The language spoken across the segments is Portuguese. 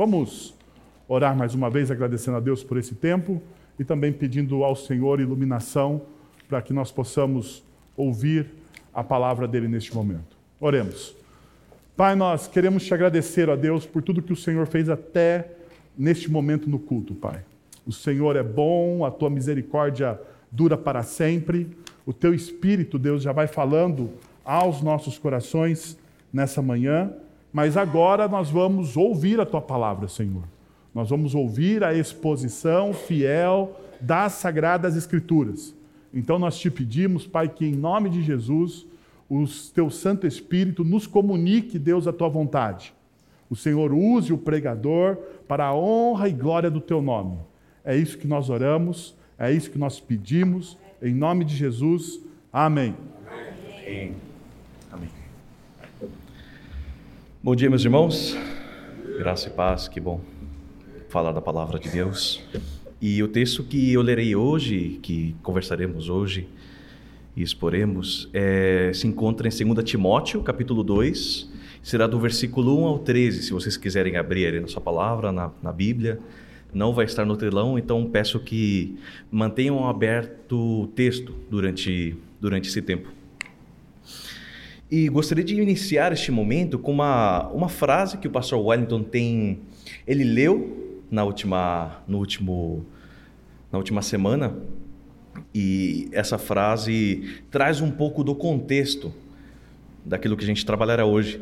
Vamos orar mais uma vez, agradecendo a Deus por esse tempo e também pedindo ao Senhor iluminação para que nós possamos ouvir a palavra dele neste momento. Oremos. Pai, nós queremos te agradecer, a Deus, por tudo que o Senhor fez até neste momento no culto, Pai. O Senhor é bom, a tua misericórdia dura para sempre. O teu espírito, Deus, já vai falando aos nossos corações nessa manhã, mas agora nós vamos ouvir a tua palavra, Senhor. Nós vamos ouvir a exposição fiel das sagradas escrituras. Então nós te pedimos, Pai, que em nome de Jesus o teu Santo Espírito nos comunique, Deus, a tua vontade. O Senhor use o pregador para a honra e glória do teu nome. É isso que nós oramos, é isso que nós pedimos, em nome de Jesus. Amém. Amém. Amém. Bom dia, meus irmãos. Graça e paz, que bom falar da palavra de Deus. E o texto que eu lerei hoje, que conversaremos hoje, e exporemos, é, se encontra em 2 Timóteo, capítulo 2, será do versículo 1 ao 13, se vocês quiserem abrir na sua palavra, na, na Bíblia. Não vai estar no telão, então peço que mantenham aberto o texto durante, durante esse tempo. E gostaria de iniciar este momento com uma, uma frase que o pastor Wellington tem. Ele leu na última, no último, na última semana e essa frase traz um pouco do contexto daquilo que a gente trabalhará hoje.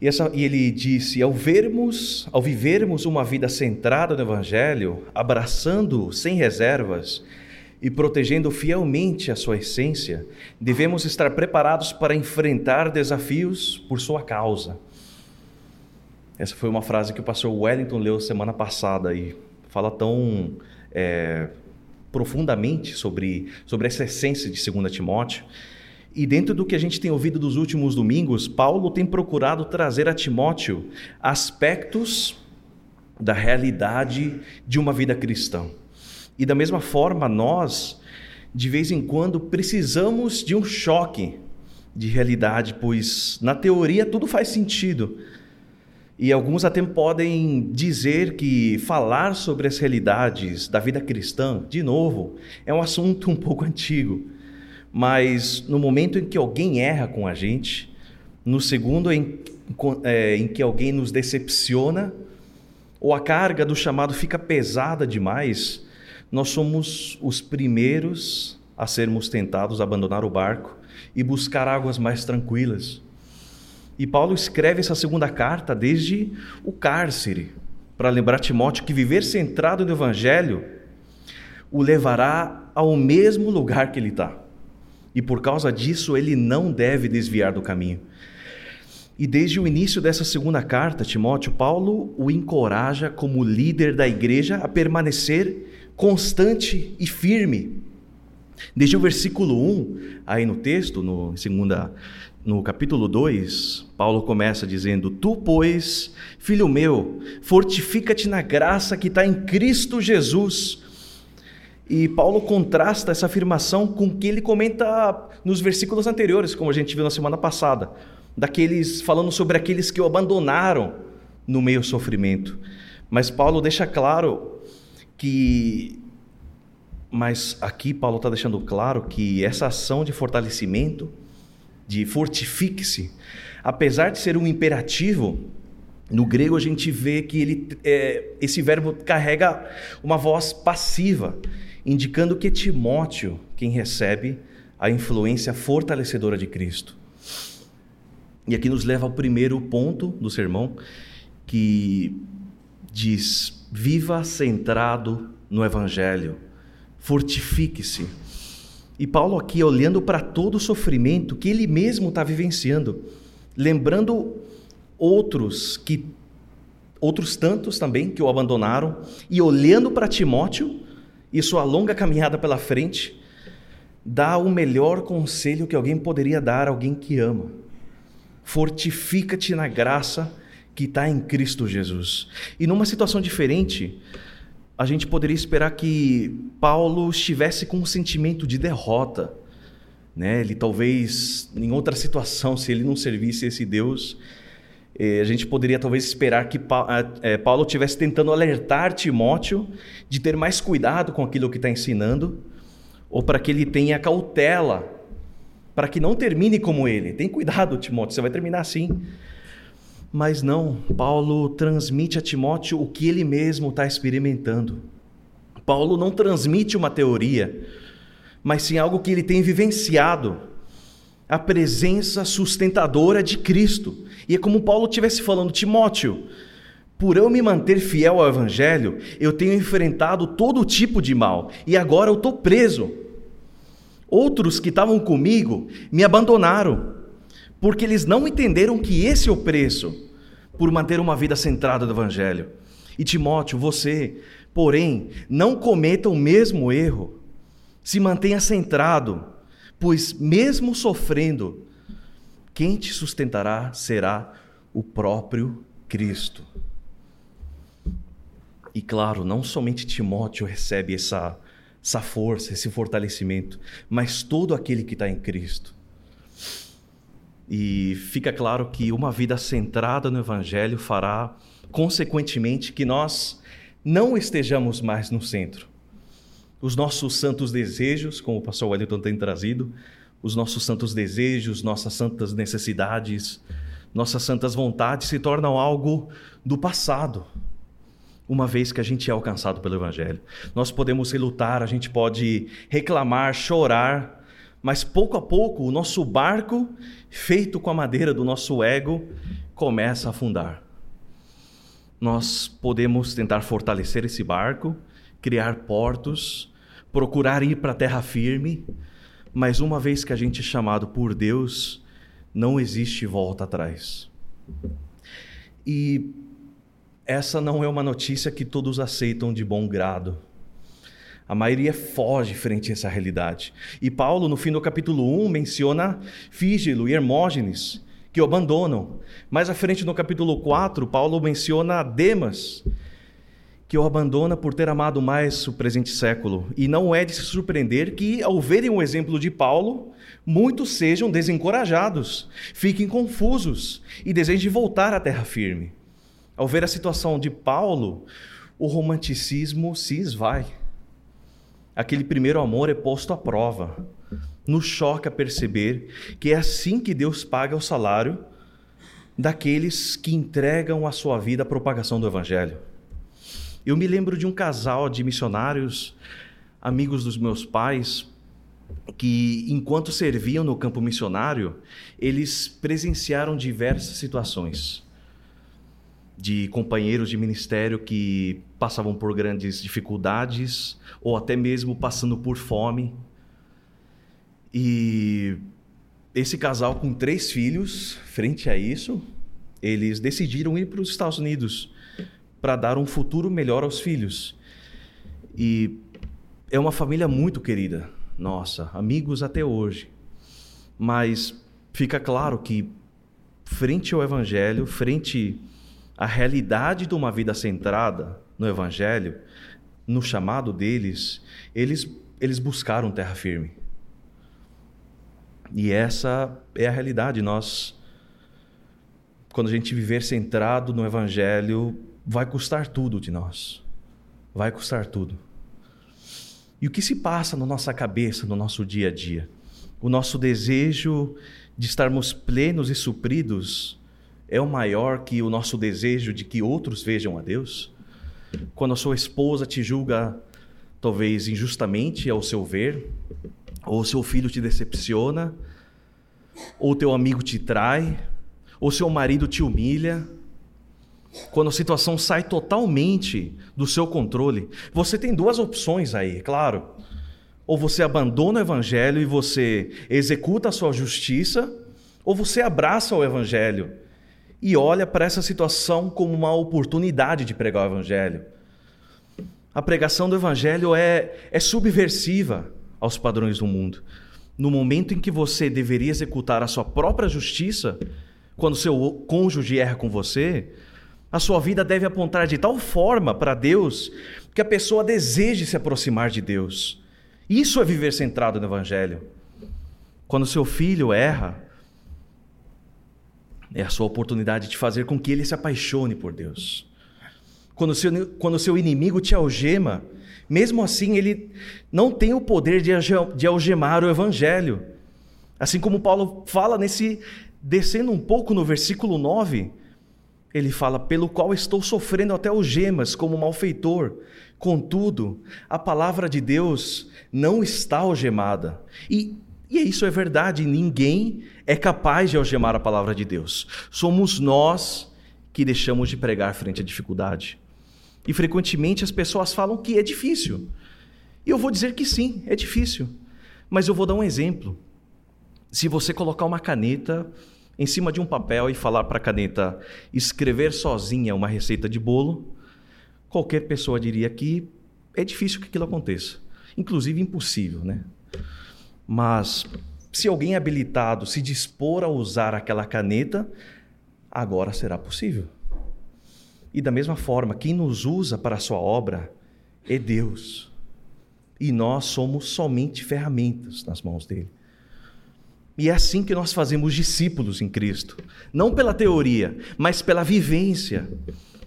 E, essa, e ele disse: ao vermos, ao vivermos uma vida centrada no Evangelho, abraçando sem reservas e protegendo fielmente a sua essência, devemos estar preparados para enfrentar desafios por sua causa. Essa foi uma frase que o pastor Wellington leu semana passada e fala tão é, profundamente sobre, sobre essa essência de 2 Timóteo. E dentro do que a gente tem ouvido dos últimos domingos, Paulo tem procurado trazer a Timóteo aspectos da realidade de uma vida cristã. E da mesma forma, nós, de vez em quando, precisamos de um choque de realidade, pois na teoria tudo faz sentido, e alguns até podem dizer que falar sobre as realidades da vida cristã, de novo, é um assunto um pouco antigo. Mas no momento em que alguém erra com a gente, no segundo em, é, em que alguém nos decepciona, ou a carga do chamado fica pesada demais, nós somos os primeiros a sermos tentados a abandonar o barco e buscar águas mais tranquilas. E Paulo escreve essa segunda carta desde o cárcere, para lembrar Timóteo que viver centrado no Evangelho o levará ao mesmo lugar que ele está. E por causa disso, ele não deve desviar do caminho. E desde o início dessa segunda carta, Timóteo, Paulo o encoraja como líder da igreja a permanecer constante e firme. Desde o versículo 1, aí no texto, no, segunda, no capítulo 2, Paulo começa dizendo: Tu, pois, filho meu, fortifica-te na graça que está em Cristo Jesus. E Paulo contrasta essa afirmação com o que ele comenta nos versículos anteriores, como a gente viu na semana passada, daqueles falando sobre aqueles que o abandonaram no meio do sofrimento. Mas Paulo deixa claro que mas aqui Paulo está deixando claro que essa ação de fortalecimento de fortifique-se, apesar de ser um imperativo, no grego a gente vê que ele, é, esse verbo carrega uma voz passiva, indicando que Timóteo, quem recebe a influência fortalecedora de Cristo. E aqui nos leva ao primeiro ponto do sermão, que diz: viva centrado no Evangelho, fortifique-se e Paulo aqui olhando para todo o sofrimento que ele mesmo está vivenciando, lembrando outros que outros tantos também que o abandonaram e olhando para Timóteo e sua longa caminhada pela frente, dá o melhor conselho que alguém poderia dar a alguém que ama. Fortifica-te na graça que está em Cristo Jesus. E numa situação diferente, a gente poderia esperar que Paulo estivesse com um sentimento de derrota. Né? Ele talvez, em outra situação, se ele não servisse esse Deus, a gente poderia talvez esperar que é, Paulo estivesse tentando alertar Timóteo de ter mais cuidado com aquilo que está ensinando, ou para que ele tenha cautela, para que não termine como ele. Tem cuidado, Timóteo, você vai terminar assim. Mas não, Paulo transmite a Timóteo o que ele mesmo está experimentando. Paulo não transmite uma teoria, mas sim algo que ele tem vivenciado a presença sustentadora de Cristo. E é como Paulo estivesse falando, Timóteo, por eu me manter fiel ao Evangelho, eu tenho enfrentado todo tipo de mal e agora eu estou preso. Outros que estavam comigo me abandonaram, porque eles não entenderam que esse é o preço por manter uma vida centrada no Evangelho. E Timóteo, você, porém, não cometa o mesmo erro. Se mantenha centrado pois mesmo sofrendo, quem te sustentará será o próprio Cristo. E claro, não somente Timóteo recebe essa, essa força, esse fortalecimento, mas todo aquele que está em Cristo. E fica claro que uma vida centrada no Evangelho fará, consequentemente, que nós não estejamos mais no centro, os nossos santos desejos, como o pastor Wellington tem trazido, os nossos santos desejos, nossas santas necessidades, nossas santas vontades se tornam algo do passado, uma vez que a gente é alcançado pelo Evangelho. Nós podemos relutar, a gente pode reclamar, chorar, mas pouco a pouco o nosso barco, feito com a madeira do nosso ego, começa a afundar. Nós podemos tentar fortalecer esse barco, criar portos, procurar ir para a terra firme, mas uma vez que a gente é chamado por Deus, não existe volta atrás. E essa não é uma notícia que todos aceitam de bom grado. A maioria foge frente a essa realidade. E Paulo, no fim do capítulo 1, menciona Fígilo e Hermógenes, que o abandonam. Mais à frente, no capítulo 4, Paulo menciona Demas, que o abandona por ter amado mais o presente século. E não é de se surpreender que, ao verem o exemplo de Paulo, muitos sejam desencorajados, fiquem confusos e desejem voltar à terra firme. Ao ver a situação de Paulo, o romanticismo se esvai. Aquele primeiro amor é posto à prova. Nos choca perceber que é assim que Deus paga o salário daqueles que entregam a sua vida à propagação do Evangelho. Eu me lembro de um casal de missionários, amigos dos meus pais, que enquanto serviam no campo missionário, eles presenciaram diversas situações de companheiros de ministério que passavam por grandes dificuldades ou até mesmo passando por fome. E esse casal com três filhos, frente a isso, eles decidiram ir para os Estados Unidos para dar um futuro melhor aos filhos. E é uma família muito querida, nossa, amigos até hoje. Mas fica claro que, frente ao Evangelho, frente à realidade de uma vida centrada no Evangelho, no chamado deles, eles, eles buscaram terra firme. E essa é a realidade. Nós, quando a gente viver centrado no Evangelho, vai custar tudo de nós. Vai custar tudo. E o que se passa na nossa cabeça, no nosso dia a dia? O nosso desejo de estarmos plenos e supridos é o maior que o nosso desejo de que outros vejam a Deus? Quando a sua esposa te julga, talvez injustamente ao seu ver, ou seu filho te decepciona, ou teu amigo te trai, ou seu marido te humilha, quando a situação sai totalmente do seu controle, você tem duas opções aí, claro. Ou você abandona o evangelho e você executa a sua justiça, ou você abraça o evangelho e olha para essa situação como uma oportunidade de pregar o evangelho. A pregação do evangelho é, é subversiva aos padrões do mundo. No momento em que você deveria executar a sua própria justiça, quando seu cônjuge erra com você, a sua vida deve apontar de tal forma para Deus que a pessoa deseje se aproximar de Deus. Isso é viver centrado no Evangelho. Quando seu filho erra, É a sua oportunidade de fazer com que ele se apaixone por Deus. Quando o seu, quando o seu inimigo te algema, mesmo assim ele não tem o poder de, de algemar o evangelho. Assim como Paulo fala nesse, descendo um pouco no versículo 9, ele fala: Pelo qual estou sofrendo até algemas como malfeitor. Contudo, a palavra de Deus não está algemada. E, e isso é verdade, ninguém é capaz de algemar a palavra de Deus. Somos nós que deixamos de pregar frente à dificuldade. E frequentemente as pessoas falam que é difícil. E eu vou dizer que sim, é difícil. Mas eu vou dar um exemplo. Se você colocar uma caneta em cima de um papel e falar para a caneta escrever sozinha uma receita de bolo, qualquer pessoa diria que é difícil que aquilo aconteça. Inclusive impossível, né? Mas se alguém habilitado se dispor a usar aquela caneta, agora será possível. E da mesma forma, quem nos usa para a sua obra é Deus. E nós somos somente ferramentas nas mãos dele. E é assim que nós fazemos discípulos em Cristo. Não pela teoria, mas pela vivência.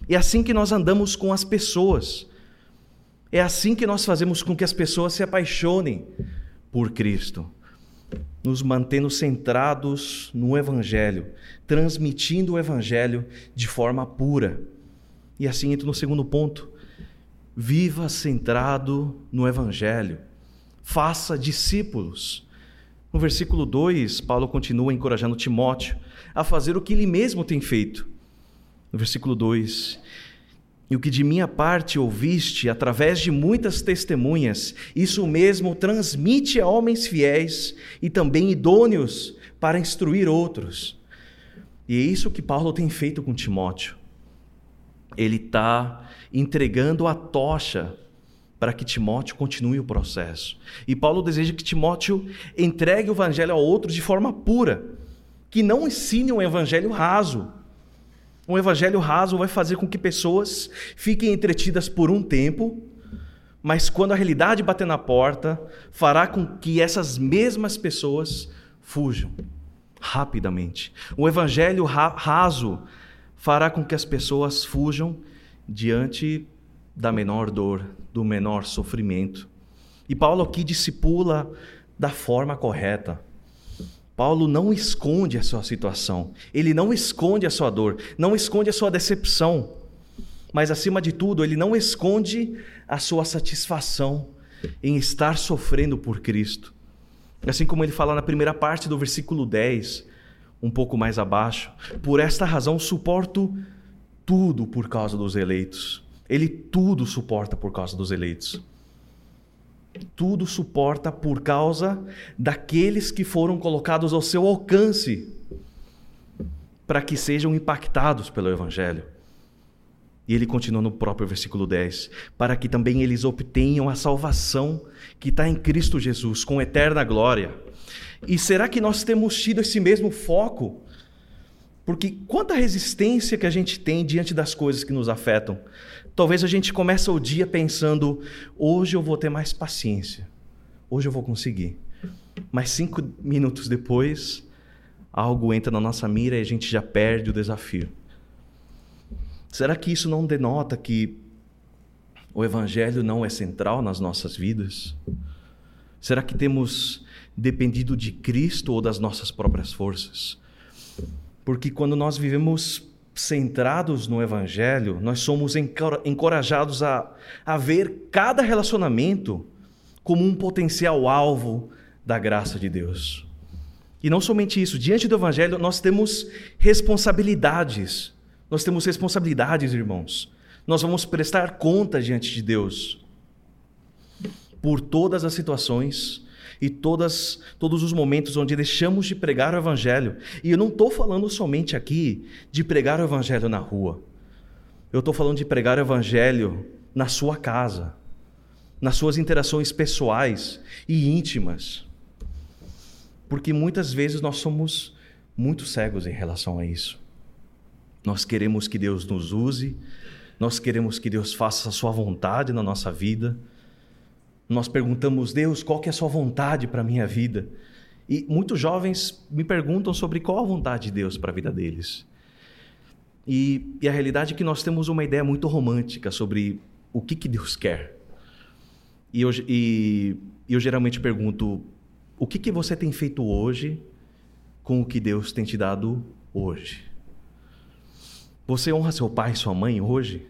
É assim que nós andamos com as pessoas. É assim que nós fazemos com que as pessoas se apaixonem por Cristo. Nos mantendo centrados no Evangelho, transmitindo o Evangelho de forma pura. E assim entro no segundo ponto. Viva centrado no Evangelho. Faça discípulos. No versículo 2, Paulo continua encorajando Timóteo a fazer o que ele mesmo tem feito. No versículo 2, e o que de minha parte ouviste através de muitas testemunhas, isso mesmo transmite a homens fiéis e também idôneos para instruir outros. E é isso que Paulo tem feito com Timóteo. Ele está entregando a tocha para que Timóteo continue o processo. E Paulo deseja que Timóteo entregue o evangelho a outros de forma pura, que não ensine um evangelho raso. Um evangelho raso vai fazer com que pessoas fiquem entretidas por um tempo, mas quando a realidade bater na porta, fará com que essas mesmas pessoas fujam rapidamente. O evangelho raso fará com que as pessoas fujam diante da menor dor, do menor sofrimento. E Paulo aqui discipula da forma correta. Paulo não esconde a sua situação, ele não esconde a sua dor, não esconde a sua decepção, mas acima de tudo, ele não esconde a sua satisfação em estar sofrendo por Cristo. Assim como ele fala na primeira parte do versículo 10, um pouco mais abaixo, por esta razão suporto tudo por causa dos eleitos. Ele tudo suporta por causa dos eleitos. Tudo suporta por causa daqueles que foram colocados ao seu alcance para que sejam impactados pelo Evangelho. E ele continua no próprio versículo 10: para que também eles obtenham a salvação que está em Cristo Jesus, com eterna glória. E será que nós temos tido esse mesmo foco? Porque quanta resistência que a gente tem diante das coisas que nos afetam. Talvez a gente comece o dia pensando: hoje eu vou ter mais paciência, hoje eu vou conseguir. Mas cinco minutos depois, algo entra na nossa mira e a gente já perde o desafio. Será que isso não denota que o Evangelho não é central nas nossas vidas? Será que temos dependido de Cristo ou das nossas próprias forças? Porque quando nós vivemos centrados no Evangelho, nós somos encorajados a, a ver cada relacionamento como um potencial alvo da graça de Deus. E não somente isso, diante do Evangelho nós temos responsabilidades. Nós temos responsabilidades, irmãos. Nós vamos prestar conta diante de Deus por todas as situações e todas, todos os momentos onde deixamos de pregar o Evangelho. E eu não estou falando somente aqui de pregar o Evangelho na rua. Eu estou falando de pregar o Evangelho na sua casa, nas suas interações pessoais e íntimas. Porque muitas vezes nós somos muito cegos em relação a isso. Nós queremos que Deus nos use, nós queremos que Deus faça a sua vontade na nossa vida nós perguntamos, Deus, qual que é a sua vontade para a minha vida? E muitos jovens me perguntam sobre qual a vontade de Deus para a vida deles. E, e, a realidade é que nós temos uma ideia muito romântica sobre o que, que Deus quer. E eu, e, eu geralmente pergunto: o que, que você tem feito hoje com o que Deus tem te dado hoje? Você honra seu pai e sua mãe hoje?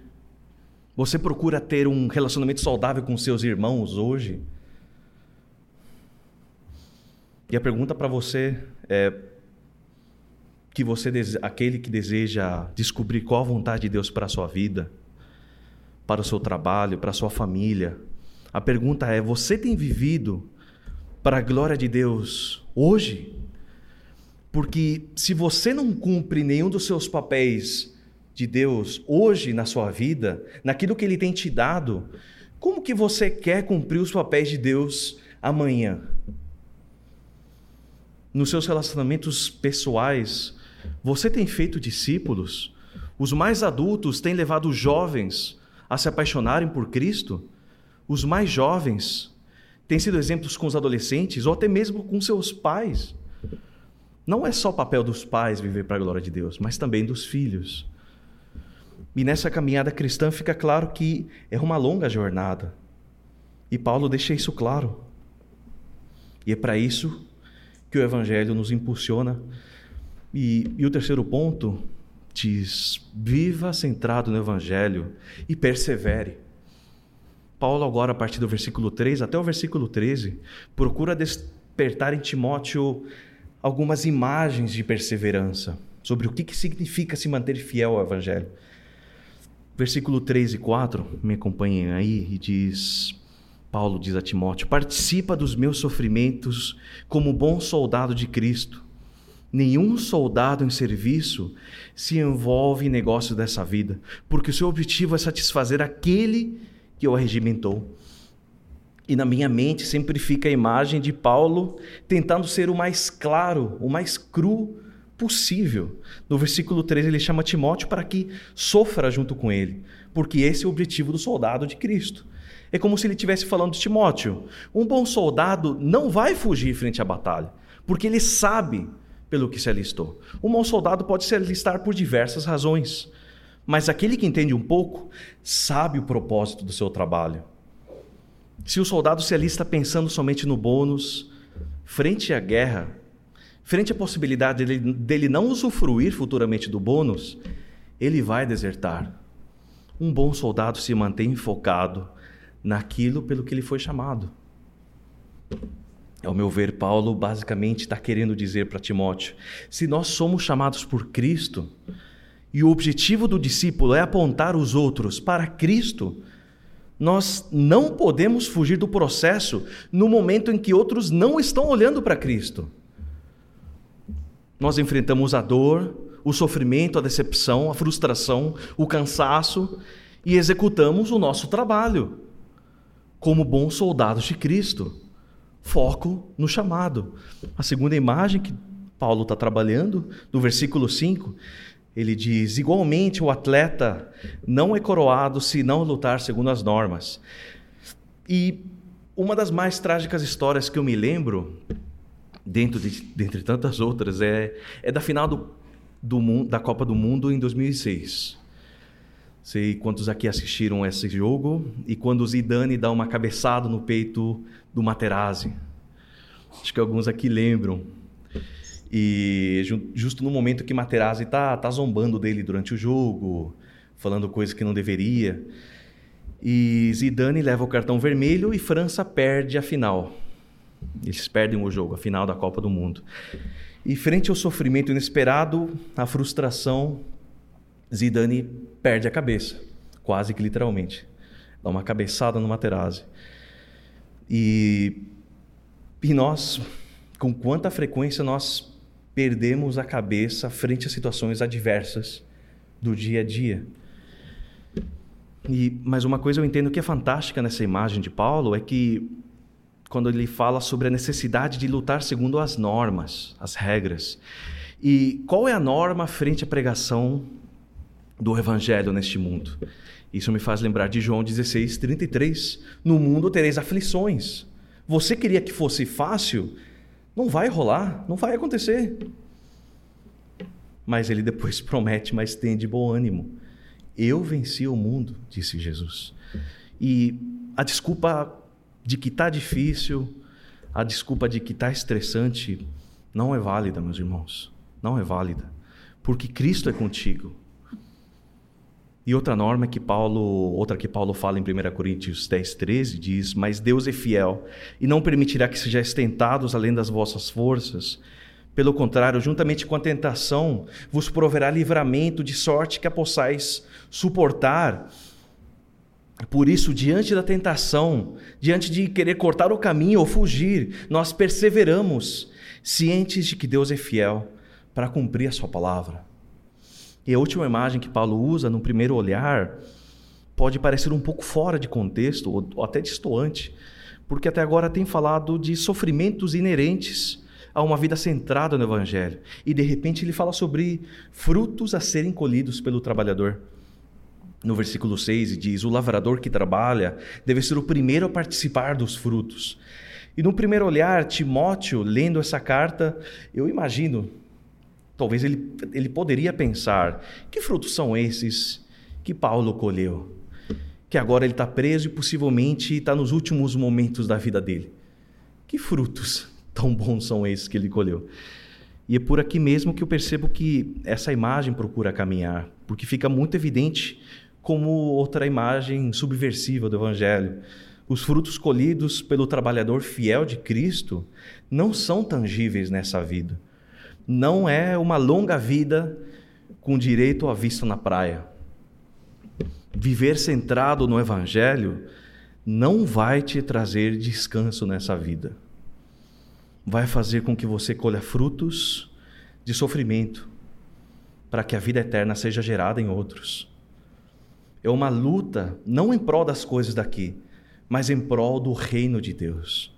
Você procura ter um relacionamento saudável com seus irmãos hoje? E a pergunta para você é que você aquele que deseja descobrir qual a vontade de Deus para a sua vida, para o seu trabalho, para a sua família. A pergunta é: você tem vivido para a glória de Deus hoje? Porque se você não cumpre nenhum dos seus papéis de Deus hoje na sua vida, naquilo que ele tem te dado, como que você quer cumprir os papéis de Deus amanhã? Nos seus relacionamentos pessoais, você tem feito discípulos? Os mais adultos têm levado os jovens a se apaixonarem por Cristo? Os mais jovens têm sido exemplos com os adolescentes ou até mesmo com seus pais? Não é só o papel dos pais viver para a glória de Deus, mas também dos filhos. E nessa caminhada cristã fica claro que é uma longa jornada. E Paulo deixa isso claro. E é para isso que o Evangelho nos impulsiona. E, e o terceiro ponto diz: viva centrado no Evangelho e persevere. Paulo, agora, a partir do versículo 3 até o versículo 13, procura despertar em Timóteo algumas imagens de perseverança, sobre o que, que significa se manter fiel ao Evangelho. Versículo 3 e 4, me acompanhem aí, e diz: Paulo diz a Timóteo: Participa dos meus sofrimentos como bom soldado de Cristo. Nenhum soldado em serviço se envolve em negócios dessa vida, porque o seu objetivo é satisfazer aquele que o arregimentou. E na minha mente sempre fica a imagem de Paulo tentando ser o mais claro, o mais cru possível. No versículo 13, ele chama Timóteo para que sofra junto com ele, porque esse é o objetivo do soldado de Cristo. É como se ele estivesse falando de Timóteo: um bom soldado não vai fugir frente à batalha, porque ele sabe pelo que se alistou. Um bom soldado pode se alistar por diversas razões, mas aquele que entende um pouco sabe o propósito do seu trabalho. Se o soldado se alista pensando somente no bônus, frente à guerra, frente à possibilidade dele, dele não usufruir futuramente do bônus, ele vai desertar. Um bom soldado se mantém focado naquilo pelo que ele foi chamado. Ao meu ver, Paulo basicamente está querendo dizer para Timóteo: se nós somos chamados por Cristo e o objetivo do discípulo é apontar os outros para Cristo, nós não podemos fugir do processo no momento em que outros não estão olhando para Cristo. Nós enfrentamos a dor, o sofrimento, a decepção, a frustração, o cansaço e executamos o nosso trabalho como bons soldados de Cristo. Foco no chamado. A segunda imagem que Paulo está trabalhando, no versículo 5, ele diz: igualmente o atleta não é coroado se não lutar segundo as normas. E uma das mais trágicas histórias que eu me lembro dentro de dentre tantas outras, é, é da final do, do, da Copa do Mundo em 2006. Sei quantos aqui assistiram esse jogo e quando o Zidane dá uma cabeçada no peito do Materazzi. Acho que alguns aqui lembram. E justo no momento que Materazzi tá, tá zombando dele durante o jogo, falando coisas que não deveria. E Zidane leva o cartão vermelho e França perde a final. Eles perdem o jogo, a final da Copa do Mundo. E frente ao sofrimento inesperado, à frustração, Zidane perde a cabeça, quase que literalmente. Dá uma cabeçada no Materazzi. E, e nós, com quanta frequência nós perdemos a cabeça frente a situações adversas do dia a dia. E, mas uma coisa eu entendo que é fantástica nessa imagem de Paulo é que quando ele fala sobre a necessidade de lutar segundo as normas, as regras. E qual é a norma frente à pregação do evangelho neste mundo? Isso me faz lembrar de João 16, 33. No mundo tereis aflições. Você queria que fosse fácil? Não vai rolar, não vai acontecer. Mas ele depois promete, mas tem de bom ânimo. Eu venci o mundo, disse Jesus. E a desculpa de que está difícil, a desculpa de que está estressante, não é válida, meus irmãos. Não é válida. Porque Cristo é contigo. E outra norma que Paulo, outra que Paulo fala em 1 Coríntios 10, 13, diz: Mas Deus é fiel e não permitirá que sejais tentados além das vossas forças. Pelo contrário, juntamente com a tentação, vos proverá livramento de sorte que a possais suportar. Por isso, diante da tentação, diante de querer cortar o caminho ou fugir, nós perseveramos, cientes de que Deus é fiel para cumprir a sua palavra. E a última imagem que Paulo usa no primeiro olhar pode parecer um pouco fora de contexto ou até distoante, porque até agora tem falado de sofrimentos inerentes a uma vida centrada no Evangelho. E de repente ele fala sobre frutos a serem colhidos pelo trabalhador. No versículo 6 diz: O lavrador que trabalha deve ser o primeiro a participar dos frutos. E no primeiro olhar, Timóteo, lendo essa carta, eu imagino Talvez ele, ele poderia pensar: que frutos são esses que Paulo colheu? Que agora ele está preso e possivelmente está nos últimos momentos da vida dele. Que frutos tão bons são esses que ele colheu? E é por aqui mesmo que eu percebo que essa imagem procura caminhar, porque fica muito evidente como outra imagem subversiva do Evangelho. Os frutos colhidos pelo trabalhador fiel de Cristo não são tangíveis nessa vida não é uma longa vida com direito à vista na praia. Viver centrado no Evangelho não vai te trazer descanso nessa vida. Vai fazer com que você colha frutos de sofrimento, para que a vida eterna seja gerada em outros. É uma luta não em prol das coisas daqui, mas em prol do reino de Deus.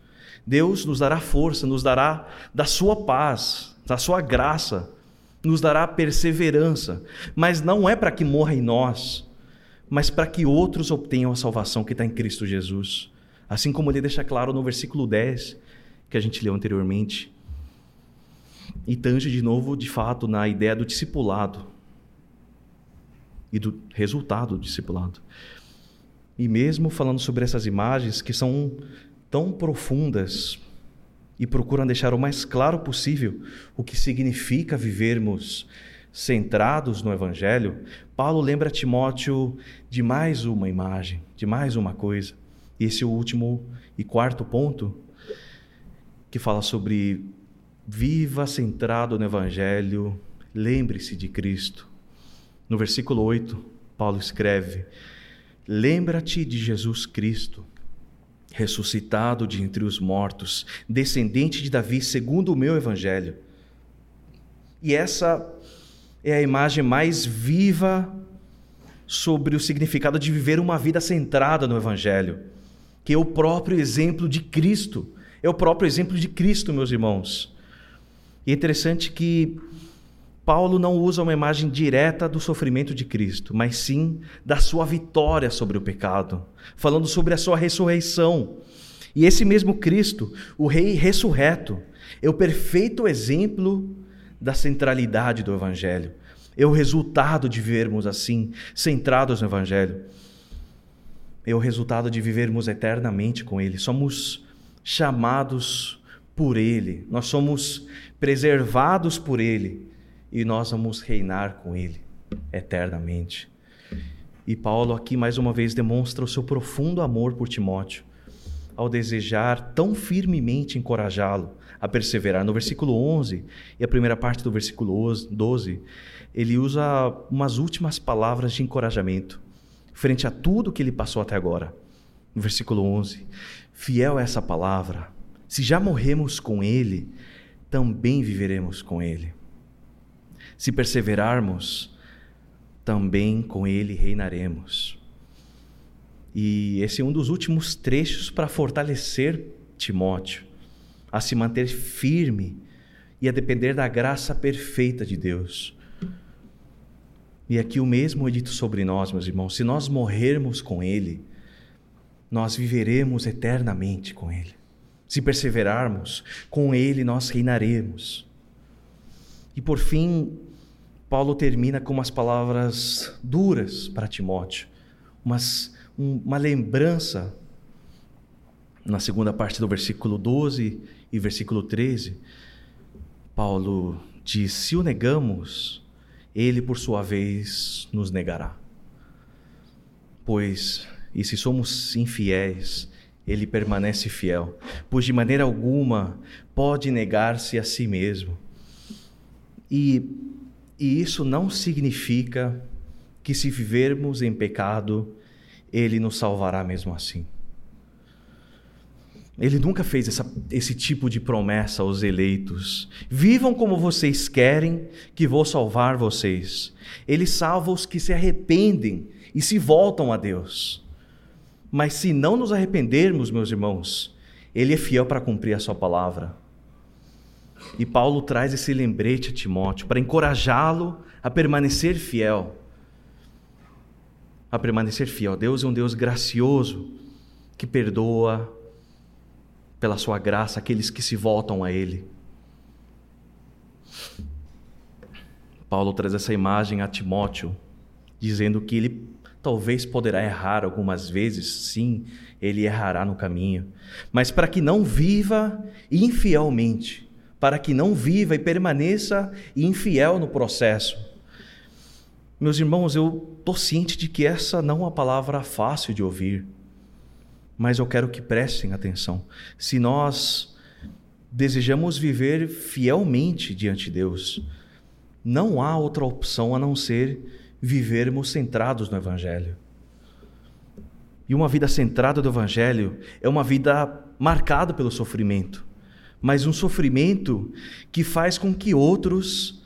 Deus nos dará força, nos dará da sua paz, da sua graça, nos dará perseverança, mas não é para que morra em nós, mas para que outros obtenham a salvação que está em Cristo Jesus. Assim como ele deixa claro no versículo 10, que a gente leu anteriormente. E tange de novo, de fato, na ideia do discipulado e do resultado do discipulado. E mesmo falando sobre essas imagens que são tão profundas, e procuram deixar o mais claro possível o que significa vivermos centrados no Evangelho, Paulo lembra Timóteo de mais uma imagem, de mais uma coisa. E esse é o último e quarto ponto, que fala sobre viva centrado no Evangelho, lembre-se de Cristo. No versículo 8, Paulo escreve: Lembra-te de Jesus Cristo ressuscitado de entre os mortos, descendente de Davi, segundo o meu evangelho. E essa é a imagem mais viva sobre o significado de viver uma vida centrada no evangelho, que é o próprio exemplo de Cristo. É o próprio exemplo de Cristo, meus irmãos. E é interessante que Paulo não usa uma imagem direta do sofrimento de Cristo, mas sim da sua vitória sobre o pecado, falando sobre a sua ressurreição. E esse mesmo Cristo, o Rei ressurreto, é o perfeito exemplo da centralidade do Evangelho. É o resultado de vivermos assim, centrados no Evangelho. É o resultado de vivermos eternamente com Ele. Somos chamados por Ele, nós somos preservados por Ele e nós vamos reinar com Ele eternamente. E Paulo aqui mais uma vez demonstra o seu profundo amor por Timóteo, ao desejar tão firmemente encorajá-lo a perseverar. No versículo 11 e a primeira parte do versículo 12, ele usa umas últimas palavras de encorajamento frente a tudo que ele passou até agora. No versículo 11: Fiel é essa palavra, se já morremos com ele, também viveremos com ele. Se perseverarmos, também com Ele reinaremos. E esse é um dos últimos trechos para fortalecer Timóteo a se manter firme e a depender da graça perfeita de Deus. E aqui o mesmo é dito sobre nós, meus irmãos: se nós morrermos com Ele, nós viveremos eternamente com Ele. Se perseverarmos, com Ele nós reinaremos. E por fim, Paulo termina com umas palavras duras para Timóteo, umas, um, uma lembrança na segunda parte do versículo 12 e versículo 13. Paulo diz: Se o negamos, ele por sua vez nos negará. Pois, e se somos infiéis, ele permanece fiel, pois de maneira alguma pode negar-se a si mesmo. E, e isso não significa que se vivermos em pecado, ele nos salvará mesmo assim. Ele nunca fez essa, esse tipo de promessa aos eleitos. Vivam como vocês querem, que vou salvar vocês. Ele salva os que se arrependem e se voltam a Deus. Mas se não nos arrependermos, meus irmãos, Ele é fiel para cumprir a Sua palavra. E Paulo traz esse lembrete a Timóteo para encorajá-lo a permanecer fiel. A permanecer fiel. Deus é um Deus gracioso que perdoa pela Sua graça aqueles que se voltam a Ele. Paulo traz essa imagem a Timóteo, dizendo que ele Talvez poderá errar algumas vezes, sim, ele errará no caminho, mas para que não viva infielmente, para que não viva e permaneça infiel no processo. Meus irmãos, eu estou ciente de que essa não é uma palavra fácil de ouvir, mas eu quero que prestem atenção. Se nós desejamos viver fielmente diante de Deus, não há outra opção a não ser vivermos centrados no Evangelho. E uma vida centrada no Evangelho é uma vida marcada pelo sofrimento, mas um sofrimento que faz com que outros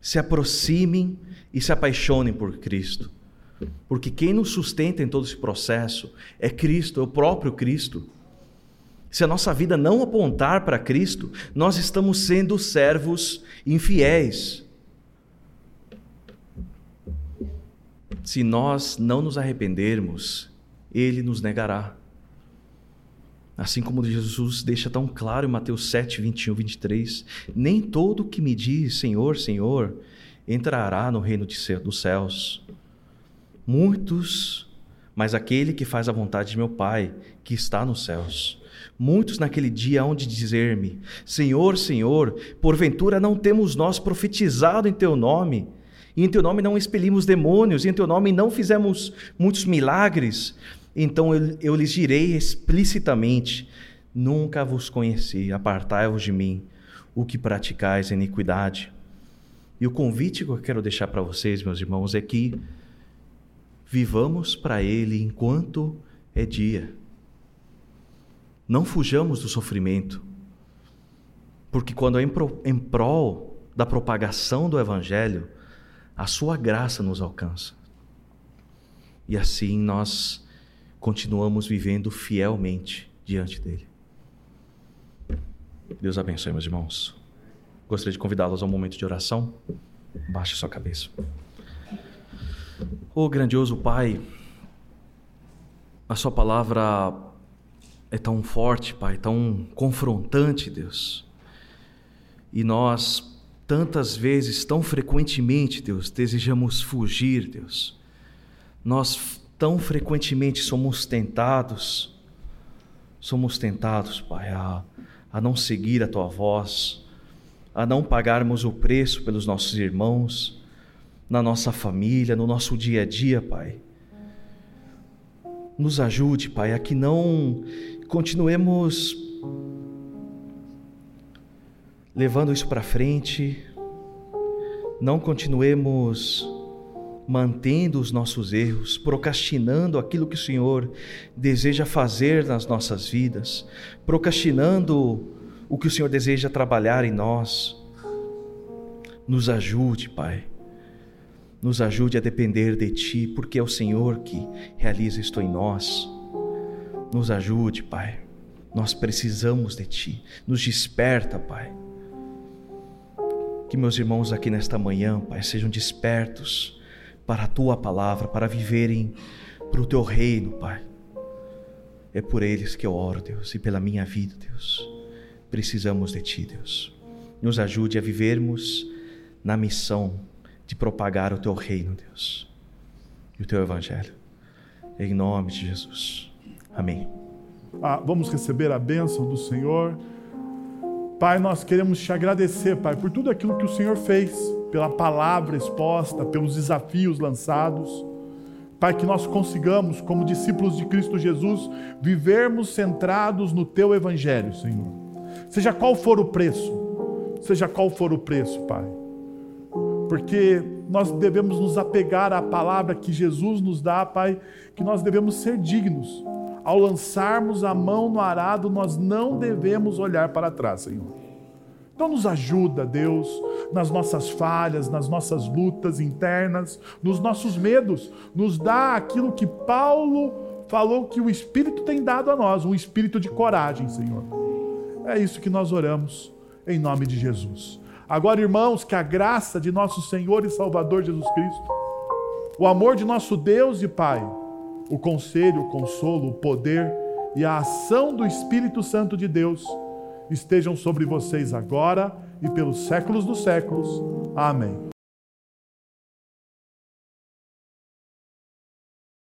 se aproximem e se apaixonem por Cristo. Porque quem nos sustenta em todo esse processo é Cristo, é o próprio Cristo. Se a nossa vida não apontar para Cristo, nós estamos sendo servos infiéis. se nós não nos arrependermos, ele nos negará. Assim como Jesus deixa tão claro em Mateus 7, 21, 23: Nem todo que me diz Senhor, Senhor, entrará no reino dos céus. Muitos, mas aquele que faz a vontade de meu Pai, que está nos céus. Muitos naquele dia hão de dizer-me: Senhor, Senhor, porventura não temos nós profetizado em teu nome? e em teu nome não expelimos demônios, e em teu nome não fizemos muitos milagres, então eu, eu lhes direi explicitamente: Nunca vos conheci, apartai-vos de mim, o que praticais iniquidade. E o convite que eu quero deixar para vocês, meus irmãos, é que vivamos para Ele enquanto é dia. Não fujamos do sofrimento, porque quando é em prol da propagação do Evangelho, a sua graça nos alcança. E assim nós continuamos vivendo fielmente diante dele. Deus abençoe, meus irmãos. Gostaria de convidá-los a um momento de oração. Baixe sua cabeça. Oh, grandioso Pai, a Sua palavra é tão forte, Pai, tão confrontante, Deus. E nós tantas vezes, tão frequentemente, Deus, desejamos fugir, Deus. Nós tão frequentemente somos tentados, somos tentados, Pai, a, a não seguir a Tua voz, a não pagarmos o preço pelos nossos irmãos, na nossa família, no nosso dia a dia, Pai. Nos ajude, Pai, a que não continuemos levando isso para frente, não continuemos mantendo os nossos erros, procrastinando aquilo que o Senhor deseja fazer nas nossas vidas, procrastinando o que o Senhor deseja trabalhar em nós. Nos ajude, Pai. Nos ajude a depender de Ti, porque é o Senhor que realiza isto em nós. Nos ajude, Pai. Nós precisamos de Ti. Nos desperta, Pai que meus irmãos aqui nesta manhã, Pai, sejam despertos para a tua palavra, para viverem para o teu reino, Pai. É por eles que eu oro, Deus, e pela minha vida, Deus. Precisamos de Ti, Deus. Nos ajude a vivermos na missão de propagar o Teu reino, Deus, e o Teu Evangelho. Em nome de Jesus. Amém. Ah, vamos receber a bênção do Senhor. Pai, nós queremos te agradecer, Pai, por tudo aquilo que o Senhor fez, pela palavra exposta, pelos desafios lançados. Pai, que nós consigamos, como discípulos de Cristo Jesus, vivermos centrados no Teu Evangelho, Senhor. Seja qual for o preço, seja qual for o preço, Pai. Porque nós devemos nos apegar à palavra que Jesus nos dá, Pai, que nós devemos ser dignos ao lançarmos a mão no arado, nós não devemos olhar para trás, Senhor. Então nos ajuda, Deus, nas nossas falhas, nas nossas lutas internas, nos nossos medos. Nos dá aquilo que Paulo falou que o Espírito tem dado a nós, um espírito de coragem, Senhor. É isso que nós oramos, em nome de Jesus. Agora, irmãos, que a graça de nosso Senhor e Salvador Jesus Cristo, o amor de nosso Deus e Pai, o conselho, o consolo, o poder e a ação do Espírito Santo de Deus estejam sobre vocês agora e pelos séculos dos séculos. Amém.